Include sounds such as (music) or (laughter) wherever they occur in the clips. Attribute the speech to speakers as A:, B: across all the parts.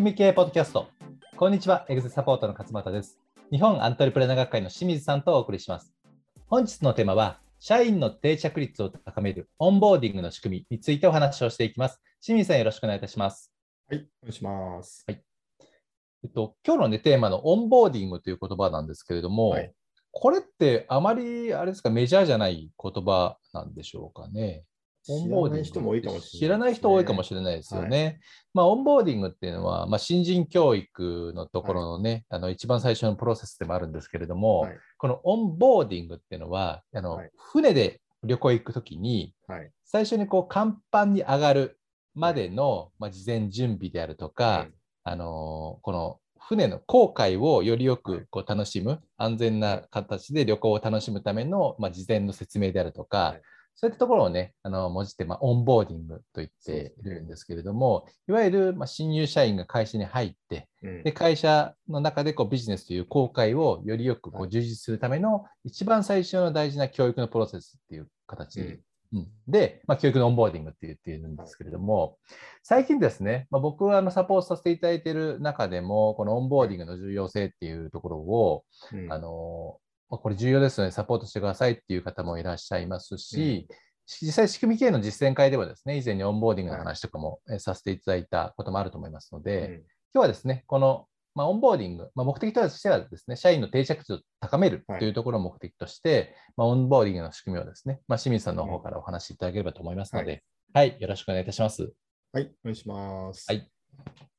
A: 組み経営ポッドキャスト。こんにちは、エグゼサポートの勝俣です。日本アントレプレナー学会の清水さんとお送りします。本日のテーマは、社員の定着率を高めるオンボーディングの仕組みについてお話をしていきます。清水さん、よろしくお願いいたします。
B: はい、お願いします。
A: はいえっと、今日の、ね、テーマのオンボーディングという言葉なんですけれども、
B: はい
A: これってあまりあれですかメジャーじゃない言葉なんでしょうかね。オンボーディング
B: 知らない人も多いかもしれないね。
A: 知らない人多いかもしれないですよね。まあ、オンボーディングっていうのは、まあ、新人教育のところのね、あの一番最初のプロセスでもあるんですけれども、
B: はい。
A: このオンボーディングっていうのは、あの
B: はい。
A: 船で旅行行くときに、
B: はい。
A: 最初にこう甲板に上がるまでの、まあ、事前準備であるとか、
B: はい。
A: あのーこの船の航海をよりよくこう楽しむ、安全な形で旅行を楽しむための、まあ、事前の説明であるとか、
B: はい
A: そういったところをね、あのもじって、まあ、オンボーディングと言っているんですけれども、いわゆる、まあ、新入社員が会社に入って、
B: うん。
A: で会社の中でこうビジネスという航海をよりよくこ
B: は
A: う充実するための一番最初の大事な教育のプロセスっていう形
B: うん。
A: うん。で、まあ、教育のオンボーディングって言っているんですけれども、最近ですね、まあ、僕はあのサポートさせていただいている中でも、このオンボーディングの重要性っていうところを、
B: うん。
A: あのまあこれ重要ですので、サポートしてくださいっていう方もいらっしゃいますし、実際、仕組み経営の実践会ではですね、以前にオンボーディングの話とかもえさせていただいたこともあると思いますので、
B: うん。
A: 今日はですね、この、まあ、オンボーディング、まあ、目的としてはですね、社員の定着率を高める
B: はい。
A: というところを目的として、まあ、オンボーディングの仕組みをですね、まあ、清水さんの方からお話しいただければと思いますので、はい、よろしくお願いいたします。
B: はい、お願いします。
A: はい。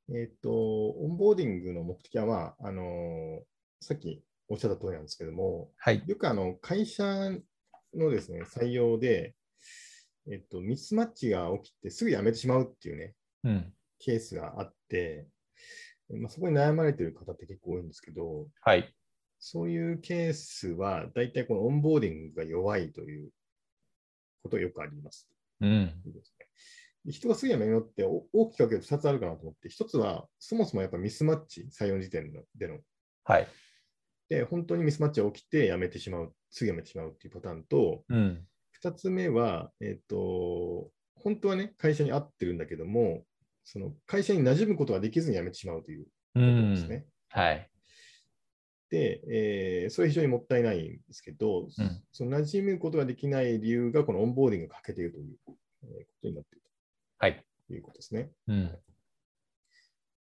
B: えっ、と、オンボーディングの目的は、まあ、あのーさっきおっしゃった通りなんですけども、
A: はい。
B: よくあの会社のですね、採用で、えっ、と、ミスマッチが起きてすぐ辞めてしまうっていうね、
A: うん。
B: ケースがあって、まあ、そこに悩まれている方って結構多いんですけど、
A: はい。
B: そういうケースは、大体このオンボーディングが弱いということがよくあります。
A: うん。
B: 人がすぐ辞めるのってお大きく分けると2つあるかなと思って、1つはそもそもやっぱミスマッチ、採用時点のでの。
A: はい。
B: で、本当にミスマッチが起きて辞めてしまう、すぐ辞めてしまうっていうパターンと、
A: うん。
B: 2つ目は、えっ、と、本当はね、会社に合ってるんだけども、その会社に馴染むことができずに辞めてしまうというとです
A: ん。
B: ね。
A: はい。
B: で、えーそれは非常にもったいないんですけど、
A: うん
B: その馴染むことができない理由が、このオンボーディングが欠けているという、えーことになっている
A: はい。
B: ということですね。
A: うん。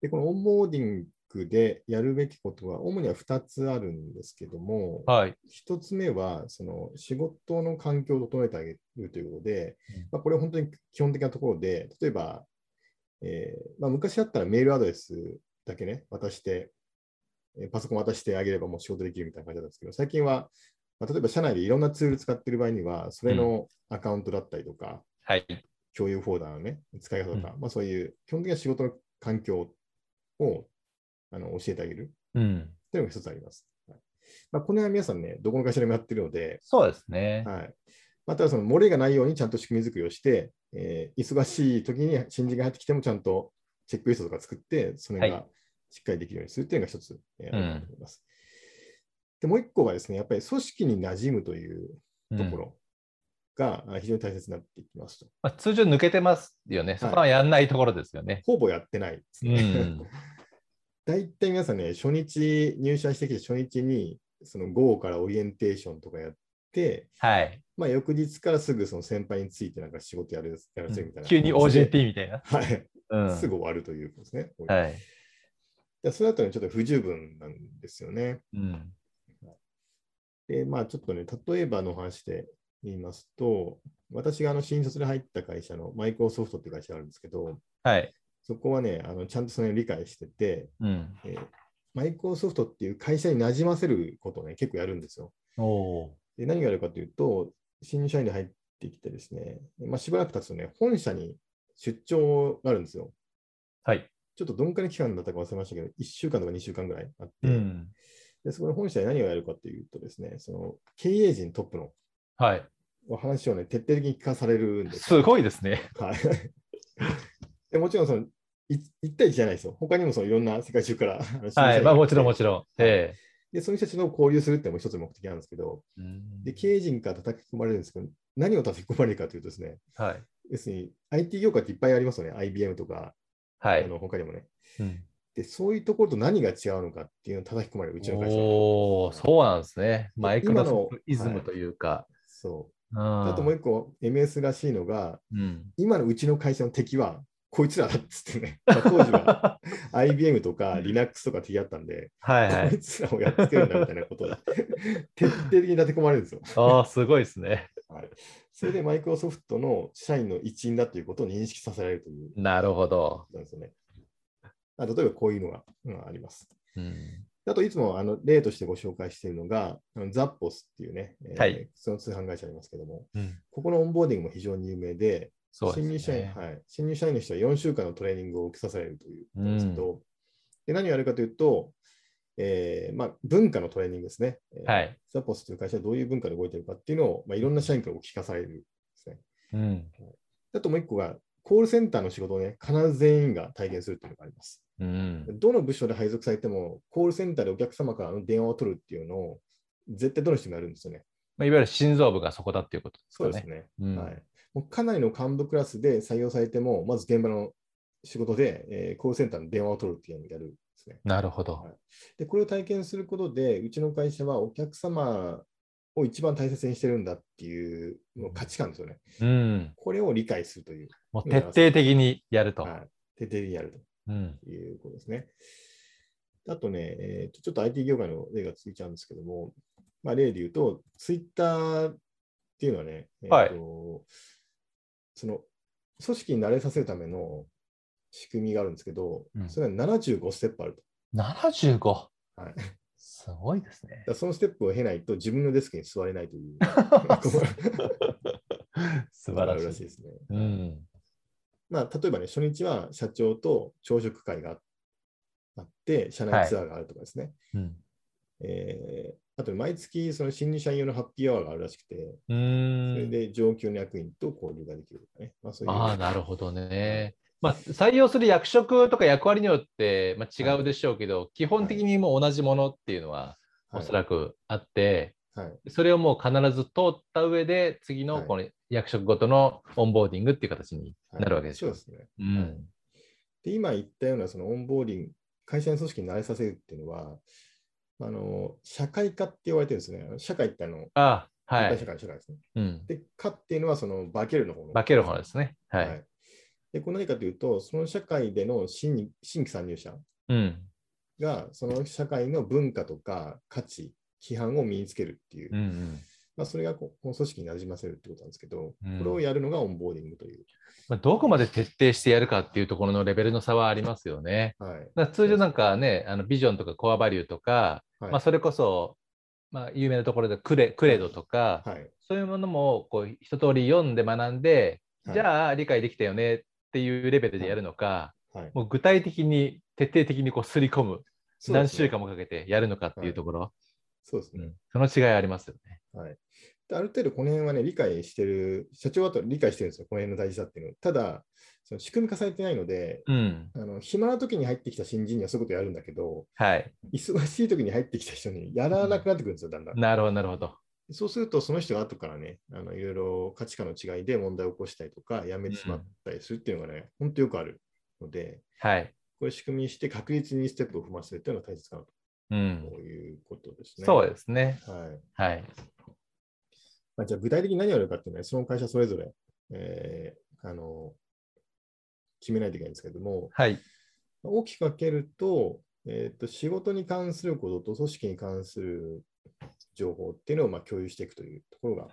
B: で、このオンボーディングでやるべきことは、主には2つあるんですけども、
A: はい。
B: 1つ目は、その仕事の環境を整えてあげるということで
A: うん、
B: まあ、これは本当に基本的なところで、例えば、えーまあ、昔だったらメールアドレスだけね、渡して、えーパソコン渡してあげればもう仕事できるみたいな感じなんですけど、最近は、まあ、例えば社内でいろんなツール使ってる場合には、それのアカウントだったりとか、
A: はい。
B: 共有フォルダのね、使い方とか、まあ、そういう基本的な仕事の環境をあの教えてあげる
A: うん。
B: というのが一つあります。はいまあ、この辺は皆さんね、どこの会社でもやってるので、
A: そうですね。
B: はい。またはその漏れがないようにちゃんと仕組み作りをして、えー忙しい時に新人が入ってきてもちゃんとチェックリストとか作って、それ
A: は
B: がしっかりできるようにするっていうのが一つ、えー
A: うん
B: あると思います。で、もう一個はですね、やっぱり組織に馴染むというところがあ非常に大切になってきますと。
A: まあ、通常抜けてますよね。そこはやんないところですよね。
B: ほぼやってないです
A: う
B: ね。
A: ん。(laughs)
B: 大体皆さんね、初日、入社してきて初日に、その午後からオリエンテーションとかやって、
A: はい。
B: まあ、翌日からすぐその先輩についてなんか仕事やるやらせるみたいな。
A: 急に OJT みたいな。
B: はい。
A: うん。
B: すぐ終わるということですね。
A: はい。
B: でそれだとね、ちょっと不十分なんですよね。
A: うん。
B: で、まあちょっとね、例えばの話で言いますと、私があの新卒で入った会社のマイクロソフトっていう会社があるんですけど、
A: はい。
B: そこはね、あのちゃんとそれを理解してて、
A: うん。
B: えーマイクロソフトっていう会社に馴染ませることをね、結構やるんですよ。で何があるかというと、新入社員で入ってきてですね、まあ、しばらく経つとね、本社に出張があるんですよ。
A: ー。はい。
B: ちょっとどんくらい期間だったか忘れましたけど、1週間とか2週間ぐらいあって、
A: うん。
B: でそこで本社で何をやるかというとですね、その経営陣トップの
A: はい。
B: お話をね、徹底的に聞かされるんです
A: す
B: よ。
A: ごいですね。
B: はい。(laughs) でもちろんその、い1対1じゃないですよ。他にもそのいろんな世界中から。(laughs)
A: はい。まあ、もちろんもち
B: ろん。で、そういう人たちと交流するっても一つの目的なんですけど、で、経営陣から叩き込まれるんですけど、何を叩き込まれるかというとですね、
A: はい。
B: 要するに IT 業界っていっぱいありますよね。IBM とか、
A: はい。
B: あの他にもね。
A: うん
B: で、そういうところと何が違うのかっていうのを叩き込まれるうちの会社は。
A: おお、そうなんですね。マイクロソフトイズムというか。
B: そう。
A: あ
B: あともう一個、MS らしいのが、
A: うん。
B: 今のうちの会社の敵は、こいつらだっつってね、まあ当時は (laughs) IBM とか Linux とか敵だったんで、
A: はいはい。
B: こいつらをやっつけるんだみたいなことを (laughs) 徹底的に立て込まれるんですよ。
A: ああ、すごいですね。
B: はい、それでマイクロソフトの社員の一員だということを認識させられるという
A: なるほど
B: なんですよね。あ例えばこういうのが、うんあります。
A: うん。
B: あといつもあの例としてご紹介しているのが、ザッポスっていうね、えー
A: はい
B: その通販会社ありますけども、
A: うん、
B: ここのオンボーディングも非常に有名で、
A: そう
B: 新入社員、
A: ですね。
B: はい、新入社員の人は4週間のトレーニングを受けさせられるということですけど、で何をやるかというと、えーまあ、文化のトレーニングですね。えー
A: はい。
B: ザポスという会社はどういう文化で動いているかっていうのを、まあ、いろんな社員からお聞かされるんですね。
A: うん。
B: あともう一個が、コールセンターの仕事をね、必ず全員が体験するというのがあります。
A: うん。
B: どの部署で配属されても、コールセンターでお客様からの電話を取るっていうのを、絶対どの人もやるんですよね。
A: まあ、いわゆる心臓部がそこだっていうことですかね。
B: そうですね。
A: うん
B: はい、かなりの幹部クラスで採用されても、まず現場の仕事で、えーコールセンターの電話を取るっていうのをやるんですね。
A: なるほど。
B: はいで、これを体験することで、うちの会社はお客様を一番大切にしてるんだっていうの価値観ですよね。
A: うん。
B: これを理解するという、
A: もう徹底的にやると。
B: はい、徹底的にやる
A: うん。
B: ということですね。あとね、えーとちょっと IT 業界の例がついちゃうんですけども、まあ、例で言うと、ツイッターっていうのはね、えーと
A: はい
B: その組織に慣れさせるための仕組みがあるんですけど、
A: うん
B: それは75ステップあると。
A: 75。
B: はい、
A: すごいですね。
B: らそのステップを経ないと自分のデスクに座れないという。(laughs)
A: 素晴ら
B: あるら
A: しい。
B: しいですね。
A: うん。
B: まあ、例えばね、初日は社長と朝食会があって、社内ツアーがあるとかですね。
A: うん。
B: えーあと、毎月、その新入社員用のハッピーアワーがあるらしくて、
A: う
B: それ。で上級の役員と交流ができるとかね。まあ、そういう
A: ああ、なるほどね。まあ、採用する役職とか役割によって、まあ、違うでしょうけど、基本的にもう同じものっていうのはおそらくあって、
B: はいはい
A: それをもう必ず通った上で、次
B: はい
A: のこの役職ごとのオンボーディングっていう形になるわけですよ。
B: そうですね。
A: うん。
B: で、今言ったようなそのオンボーディング、会社の組織に慣れさせるっていうのは、あの社会化って言われてるんですね。社会ってあの、
A: ああ、はい
B: 社。会の社会ですね。
A: うん。
B: で、化っていうのはその化けるの方の。
A: 化ける方ですね。は。
B: はいい。で、これ何かというと、その社会での新に新規参入者
A: うん。
B: が、その社会の文化とか価値、規範を身につけるっていう、
A: うんうん。
B: まあ、それがここの組織になじませるってことなんですけど、
A: うん
B: これをやるのがオンボーディングという。
A: まあ、どこまで徹底してやるかっていうところのレベルの差はありますよね。
B: はい。
A: 通常なんかね、あのビジョンとかコアバリューとか、
B: はい
A: まあ、それこそ、まあ、有名なところでクレクレードとか、
B: はい。
A: そういうものもこう一通り読んで学んで、
B: はい
A: じゃあ理解できたよねっていうレベルでやるのか、
B: はい。
A: もう具体的に徹底的にこうすり込む、
B: ね
A: 週間もかけてやるのかっていうところ、
B: そうですね。
A: うんその違いありますよね。
B: はい。である程度この辺はね、理解してる、社長はと理解してるんですよ、この辺の大事さっていうのを。ただ、その仕組み化されてないので、
A: うん。
B: あの暇な時に入ってきた新人にはそういうことやるんだけど、
A: はい。
B: 忙しい時に入ってきた人にやらなくなってくるんですよ、だんだん。
A: なるほど、なるほど。
B: そうすると、その人が後からね、あのいろいろ価値観の違いで問題を起こしたりとか、辞めてしまったりするっていうのがね、本当よくあるので、
A: はい。
B: これ仕組みにして確実にステップを踏ませるっていうのが大切かな
A: うん
B: と。いうことですね。
A: そうですね。
B: はい。
A: はい。
B: まあ、じゃあ具体的に何をやるかっていうのは、その会社それぞれ、えーあの決めないといけないんですけども、
A: はい。
B: 大きく分けると、えーと、仕事に関することと組織に関する情報っていうのをまあ共有していくというところが、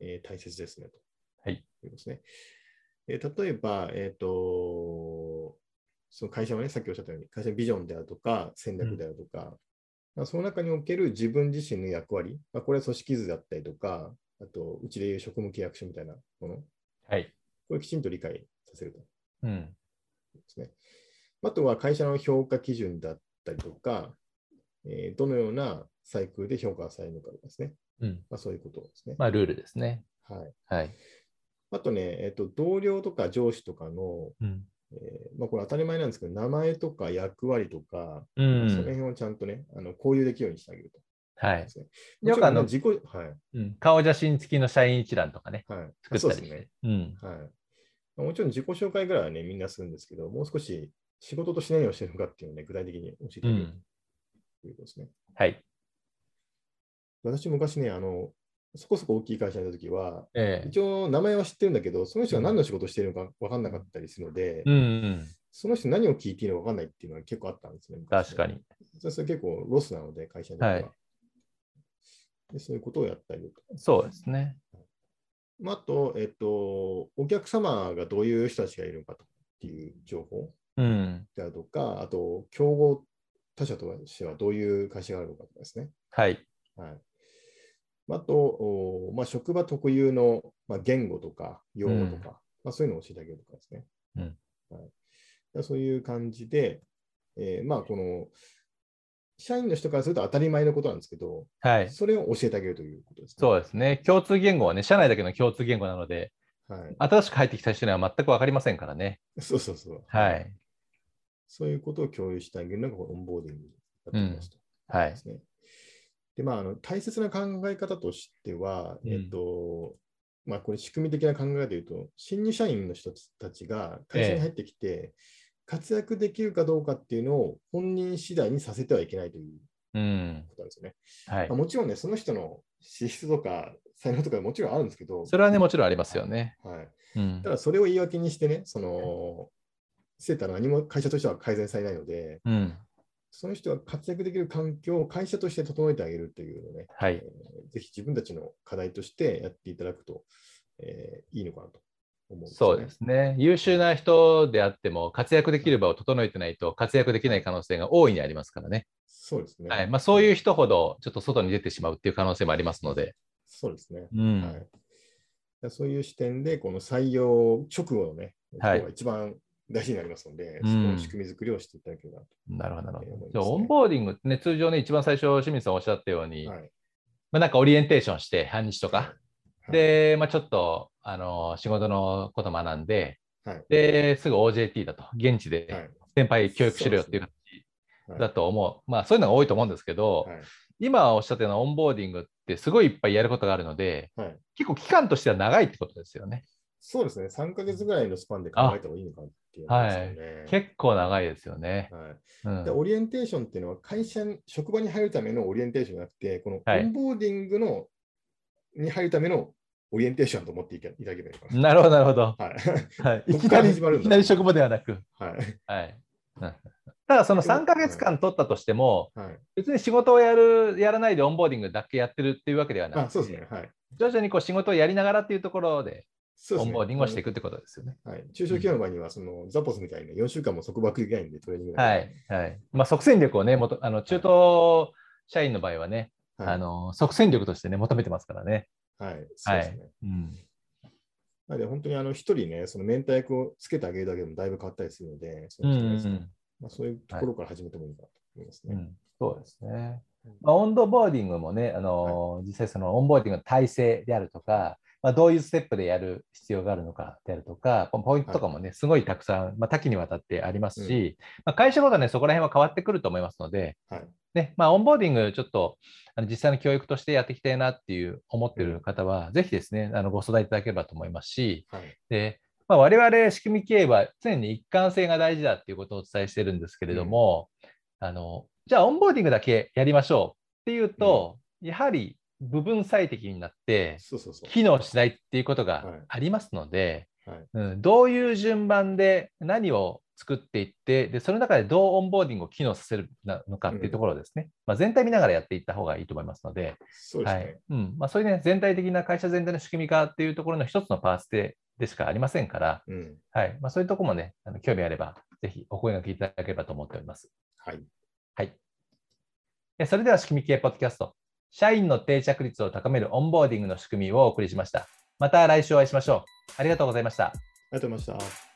B: えー大切ですねと。
A: はい。
B: いうことですね。えー例えば、えっ、と、その会社はね、さっきおっしゃったように、会社のビジョンであるとか、戦略であるとか、まあ、その中における自分自身の役割、まあ、これは組織図だったりとか、あと、うちでいう職務契約書みたいなもの、
A: はい。
B: これをきちんと理解させると。
A: うん。
B: ですね。あとは会社の評価基準だったりとか、えーどのようなサイクルで評価されるのかですね。
A: うん。
B: まあ、そういうことですね。
A: まあ、ルールですね。
B: はい、
A: はい。
B: あとね、えっと、同僚とか上司とかの、
A: うん。
B: えーまあ、これ当たり前なんですけど、名前とか役割とか、
A: う
B: その
A: ん。
B: 辺をちゃんとね、あの交流できるようにしてあげると。
A: はい
B: ね、
A: よくあの
B: 自己、はい。
A: うん、顔写真付きの社員一覧とかね、
B: はい。
A: 作ったりして。
B: そうですね。
A: うん。
B: はい。もちろん自己紹介ぐらいはね、みんなするんですけど、もう少し仕事として何をしてるのかっていうのをね、具体的に教えてあげる
A: うん。
B: ということですね。
A: はい。
B: 私、昔ね、あの、そこそこ大きい会社にいたときは、
A: ええ
B: 一応名前は知ってるんだけど、その人が何の仕事をしているのか分かんなかったりするので、
A: うんうん。
B: その人何を聞いていいのか分かんないっていうのは結構あったんですね。昔ね
A: 確かに。
B: それ結構ロスなので、会社には、
A: はい
B: で。そういうことをやったりと。
A: そうですね。
B: まあ、あと、えっと、お客様がどういう人たちがいるのかっていう情報
A: うん。
B: であるとか、あと、競合他社としてはどういう会社があるのかとかですね。
A: はい。
B: はい。あと、おまあ、職場特有の、まあ、言語とか用語とか、まあ、そういうのを教えてあげるとかですね。
A: うん
B: はい、でそういう感じで、えーまあ、この、社員の人からすると当たり前のことなんですけど、
A: はい。
B: それを教えてあげるということですね。
A: そうですね。共通言語はね、社内だけの共通言語なので、
B: はい。
A: 新しく入ってきた人には全く分かりませんからね。
B: そうそうそう。
A: はい。
B: そういうことを共有してあげるのがオンボーディングだと思いますと。
A: はい
B: ですね。で、まあ、あの大切な考え方としては、
A: うん
B: えっと、まあ、これ仕組み的な考えで言うと、新入社員の人たちが会社に入ってきて、活躍できるかどうかっていうのを本人次第にさせてはいけないという
A: うん。
B: ことなんですよね。
A: はい
B: まあ、。もちろんね、その人の資質とか才能とかもちろんあるんですけど、
A: それはね、もちろんありますよね。
B: はい、
A: うん
B: た。だそれを言い訳にしてね、その、セーターの何も会社としては改善されないので、
A: うん。
B: その人が活躍できる環境を会社として整えてあげるというのをね、
A: はい
B: えーぜひ自分たちの課題としてやっていただくと、えーいいのかなと思うね。
A: そうですね。優秀な人であっても、活躍できる場を整えてないと、活躍できない可能性が大いにありますからね。
B: そうですね。
A: はいまあ、そういう人ほど、ちょっと外に出てしまうっていう可能性もありますので。
B: そうですね。
A: うん
B: はい、そういう視点で、この採用直後のね、
A: はい
B: 一番大事になりますので、
A: うん
B: その仕組み作りをしていただければと。
A: なるほど、なるほど。オンボーディングってね、通常ね、一番最初、清水さんおっしゃったように、
B: はい
A: まあ、なんかオリエンテーションして、半日とか、
B: はい、
A: で、まあ、ちょっと、あの仕事のこと学んで、
B: はい。
A: で、すぐ OJT だと、現地
B: は
A: で
B: い。
A: 先輩教育しろよっていう
B: はい。
A: 形だと思う。まあ、そういうのが多いと思うんですけど、
B: はい。
A: 今おっしゃったようなオンボーディングってすごいいっぱいやることがあるので、
B: はい。
A: 結構期間としては長いってことですよね。
B: そうですね、3ヶ月ぐらいのスパンで考えた方がいいのかなっていうのがありますよね。
A: 結構長いですよね。
B: はい。
A: うん。
B: でオリエンテーションっていうのは会社に、職場に入るためのオリエンテーションじゃなくて、この
A: はい。
B: オンボーディングの、に入るためのオリエンテーションと思っていただければいいかな。
A: なるほど、なるほど。
B: はい。
A: はい、きなり
B: 始まるんだ
A: いきなり職場ではなく。
B: はい。
A: はいうんただ、その3ヶ月間取ったとしても、
B: はい。
A: 別に仕事をやる、やらないでオンボーディングだけやってるっていうわけではな
B: あ、
A: く
B: そうですね。はい。
A: 徐々にこう仕事をやりながらっていうところで。オンボーディングをしていくってことですよね。
B: はい。中小企業の場合には、そのザポスみたいな4週間も束縛できないんで、トレーニングが
A: はい。はい。まあ、即戦力をね、もとあの中東社員の場合はね、
B: はい。
A: あの即戦力としてね、求めてますからね。
B: はい。そうですね。
A: うん。
B: なので、本当にあの一人ね、そのメンター役をつけてあげるだけでもだいぶ変わったりするので、そうまあ、そういうところから始めてもいいかなと思いますね。
A: うん、そうですね。まあ、オンボーディングもね、あの実際そのオンボーディングの体制であるとか、まあ、どういうステップでやる必要があるのかであるとか、ポイントとかもね、すごいたくさん、まあ、多岐にわたってありますし、まあ、会社ごとはね、そこら辺は変わってくると思いますので、
B: はい。
A: ねまあ、オンボーディング、ちょっとあの実際の教育としてやっていきたいなっていう思ってる方は、ぜひですね、あのご相談いただければと思いますし、
B: はい。
A: でまあ、我々仕組み経営は常に一貫性が大事だっていうことをお伝えしてるんですけれども、あのじゃあオンボーディングだけやりましょうっていうと、やはり部分最適になって。機能しないっていうこと
B: はい
A: がありますので、
B: はい。
A: うん、どういう順番で何を作っていってでその中でどうオンボーディングを機能させるのかっていうところをですね、まあ、全体見ながらやっていった方がいいと思いますので、
B: そうですね。
A: はいうんまあ、そういうね全体的な会社全体の仕組み化っていうところの一つのパーツででしかありませんから、
B: うん。
A: はいまあ、そういうところもね、あの興味あれば、ぜひお声がけいただければと思っております。
B: はい。
A: はい。えそれでは、仕組み系ポッドキャスト、社員の定着率を高めるオンボーディングの仕組みをお送りしました。また来週お会いしましょう。ありがとうございました。
B: ありがとうございました。